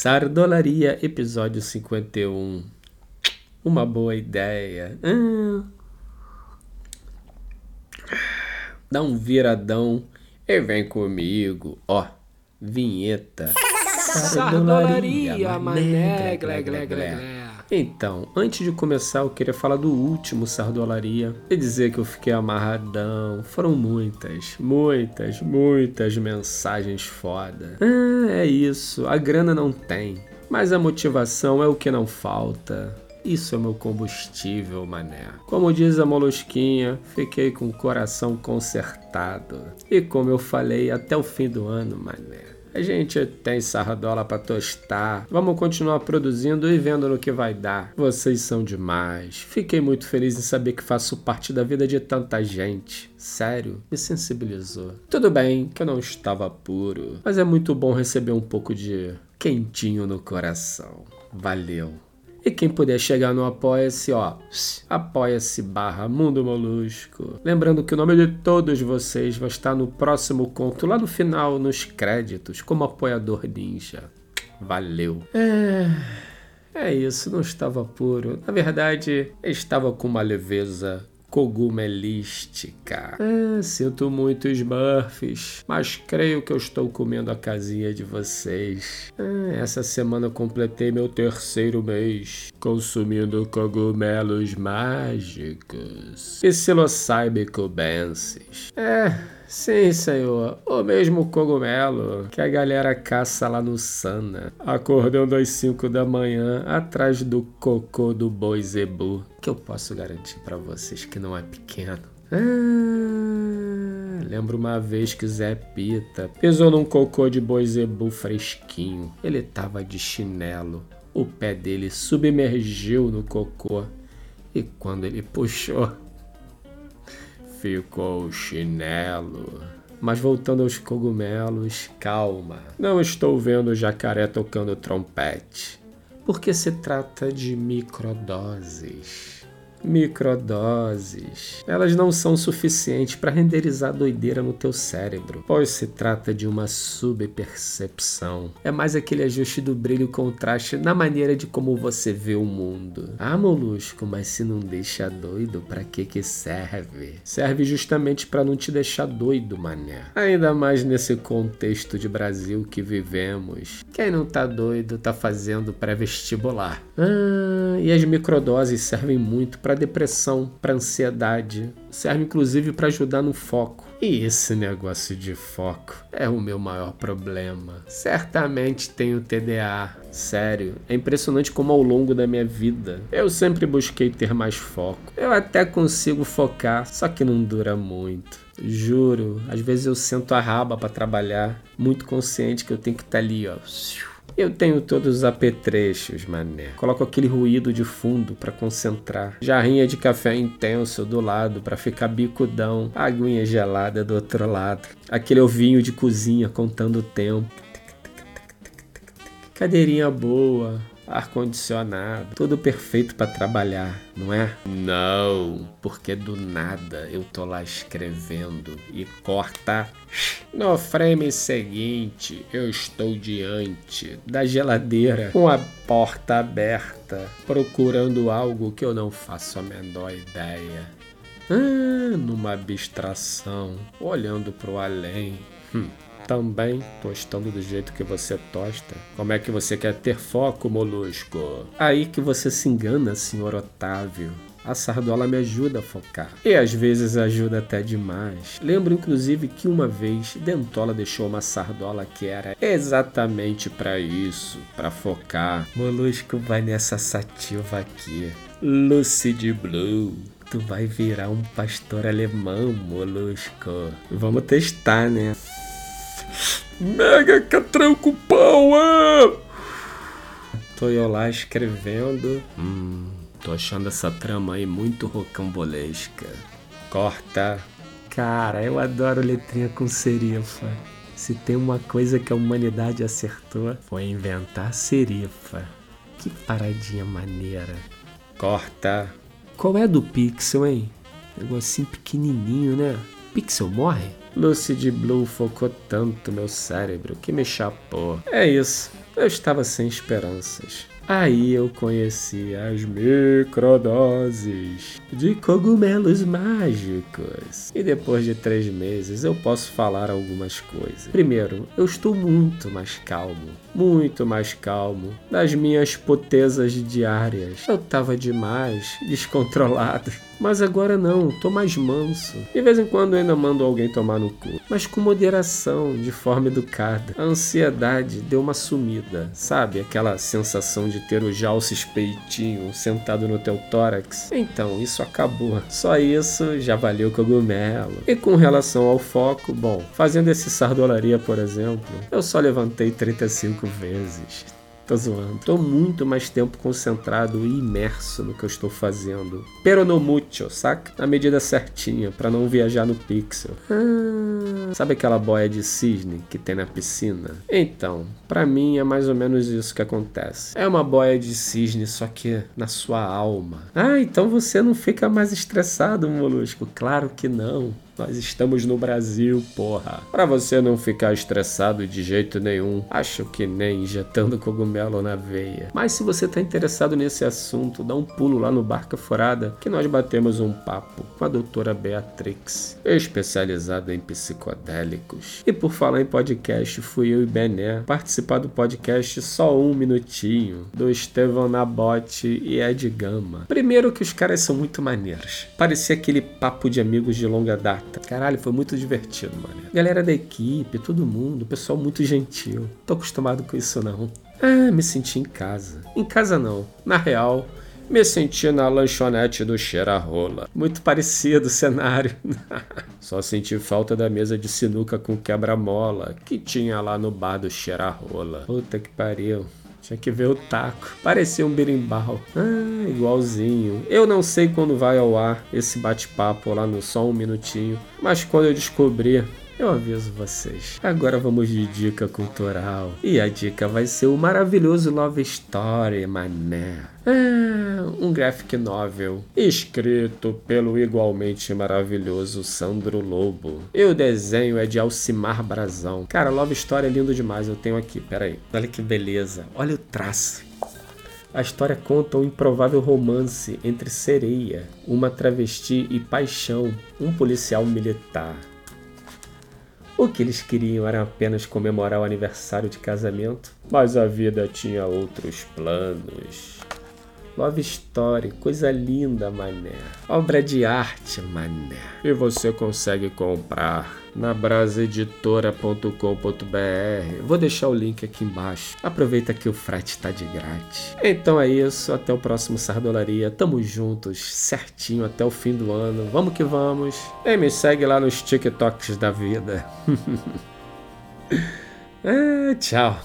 Sardolaria, episódio 51. Uma boa ideia. Ah. Dá um viradão e vem comigo. Ó, vinheta. Sardolaria, mané, glé, glé, glé, glé. Então, antes de começar, eu queria falar do último Sardolaria e dizer que eu fiquei amarradão. Foram muitas, muitas, muitas mensagens foda. Ah, é isso, a grana não tem, mas a motivação é o que não falta. Isso é meu combustível, mané. Como diz a Molusquinha, fiquei com o coração consertado. E como eu falei, até o fim do ano, mané. A gente tem sarradola para tostar. Vamos continuar produzindo e vendo no que vai dar. Vocês são demais. Fiquei muito feliz em saber que faço parte da vida de tanta gente. Sério, me sensibilizou. Tudo bem que eu não estava puro, mas é muito bom receber um pouco de quentinho no coração. Valeu. E quem puder chegar no Apoia-se, ó, apoia-se barra Mundo Molusco. Lembrando que o nome de todos vocês vai estar no próximo conto, lá no final, nos créditos, como apoiador ninja. Valeu. É... É isso, não estava puro. Na verdade, estava com uma leveza cogumelística. É, sinto muito Smurfs, mas creio que eu estou comendo a casinha de vocês. É, essa semana completei meu terceiro mês consumindo cogumelos mágicos. Psilocybin cubensis. É... Sim, senhor. O mesmo cogumelo que a galera caça lá no Sana, acordando às 5 da manhã atrás do cocô do boi zebu, que eu posso garantir para vocês que não é pequeno. Ah, lembro uma vez que Zé Pita pisou num cocô de boi zebu fresquinho. Ele tava de chinelo. O pé dele submergiu no cocô. E quando ele puxou, Ficou chinelo. Mas voltando aos cogumelos, calma. Não estou vendo o jacaré tocando trompete. Porque se trata de microdoses microdoses. Elas não são suficientes para renderizar doideira no teu cérebro, pois se trata de uma subpercepção. É mais aquele ajuste do brilho e contraste na maneira de como você vê o mundo. Ah, molusco, mas se não deixa doido, para que que serve? Serve justamente para não te deixar doido, mané. Ainda mais nesse contexto de Brasil que vivemos. Quem não tá doido tá fazendo pré-vestibular. Ah, e as microdoses servem muito para depressão, para ansiedade, serve inclusive para ajudar no foco. E esse negócio de foco é o meu maior problema. Certamente tenho TDA. Sério, é impressionante como ao longo da minha vida eu sempre busquei ter mais foco. Eu até consigo focar, só que não dura muito. Juro, às vezes eu sento a raba para trabalhar, muito consciente que eu tenho que estar tá ali, ó eu tenho todos os apetrechos, mané. Coloco aquele ruído de fundo para concentrar. Jarrinha de café intenso do lado para ficar bicudão. Aguinha gelada do outro lado. Aquele ovinho de cozinha contando o tempo. Cadeirinha boa, ar-condicionado, tudo perfeito para trabalhar, não é? Não, porque do nada eu tô lá escrevendo e corta. No frame seguinte, eu estou diante da geladeira com a porta aberta, procurando algo que eu não faço a menor ideia. Ah, numa abstração, olhando pro além. Hum também tostando do jeito que você tosta. Como é que você quer ter foco, molusco? Aí que você se engana, senhor Otávio. A sardola me ajuda a focar. E às vezes ajuda até demais. Lembro inclusive que uma vez Dentola deixou uma sardola que era exatamente para isso, para focar. Molusco vai nessa sativa aqui. Lucid Blue. Tu vai virar um pastor alemão, molusco. Vamos testar, né? Mega Catranco Power! Tô eu lá escrevendo. Hum, tô achando essa trama aí muito rocambolesca. Corta. Cara, eu adoro letrinha com serifa. Se tem uma coisa que a humanidade acertou, foi inventar serifa. Que paradinha maneira. Corta. Qual é do Pixel, hein? Negocinho pequenininho, né? Pixel morre? Lucid Blue focou tanto meu cérebro que me chapou. É isso. Eu estava sem esperanças. Aí eu conheci as microdoses de cogumelos mágicos. E depois de três meses eu posso falar algumas coisas. Primeiro, eu estou muito mais calmo. Muito mais calmo das minhas potezas diárias. Eu tava demais descontrolado. Mas agora não, tô mais manso. De vez em quando ainda mando alguém tomar no cu. Mas com moderação, de forma educada. A ansiedade deu uma sumida, sabe? Aquela sensação de ter o jalces peitinho sentado no teu tórax. Então, isso acabou. Só isso já valeu cogumelo. E com relação ao foco, bom, fazendo esse sardolaria, por exemplo, eu só levantei 35 vezes. Tô zoando. Tô muito mais tempo concentrado e imerso no que eu estou fazendo. Pero no mucho, saca? Na medida certinha, para não viajar no pixel. Ah, sabe aquela boia de cisne que tem na piscina? Então, para mim é mais ou menos isso que acontece. É uma boia de cisne, só que na sua alma. Ah, então você não fica mais estressado, molusco? Claro que não. Nós estamos no Brasil, porra. Para você não ficar estressado de jeito nenhum, acho que nem injetando cogumelo na veia. Mas se você tá interessado nesse assunto, dá um pulo lá no Barca Furada que nós batemos um papo com a doutora Beatrix, especializada em psicodélicos. E por falar em podcast, fui eu e Bené participar do podcast Só Um Minutinho, do Estevão Nabote e Ed Gama. Primeiro que os caras são muito maneiros. Parecia aquele papo de amigos de longa data Caralho, foi muito divertido, mano. Galera da equipe, todo mundo, pessoal muito gentil. Tô acostumado com isso não. Ah, me senti em casa. Em casa não. Na real, me senti na lanchonete do Cheira-Rola. Muito parecido o cenário. Só senti falta da mesa de sinuca com quebra-mola que tinha lá no bar do Cheira-Rola. Puta que pariu. Tinha que ver o taco. Parecia um berimbau. Ah, igualzinho. Eu não sei quando vai ao ar esse bate-papo lá no Só Um Minutinho, mas quando eu descobrir, eu aviso vocês. Agora vamos de dica cultural. E a dica vai ser o maravilhoso Love Story, mané. Ah, um graphic novel escrito pelo igualmente maravilhoso Sandro Lobo. E o desenho é de Alcimar Brazão. Cara, Love Story é lindo demais. Eu tenho aqui, peraí. Olha que beleza. Olha o traço. A história conta um improvável romance entre sereia, uma travesti e paixão, um policial militar. O que eles queriam era apenas comemorar o aniversário de casamento, mas a vida tinha outros planos. Love Story, coisa linda, mané. Obra de arte, mané. E você consegue comprar na brasaeditora.com.br. Vou deixar o link aqui embaixo. Aproveita que o frete está de grátis. Então é isso, até o próximo Sardolaria. Tamo juntos, certinho até o fim do ano. Vamos que vamos. E me segue lá nos TikToks da vida. ah, tchau.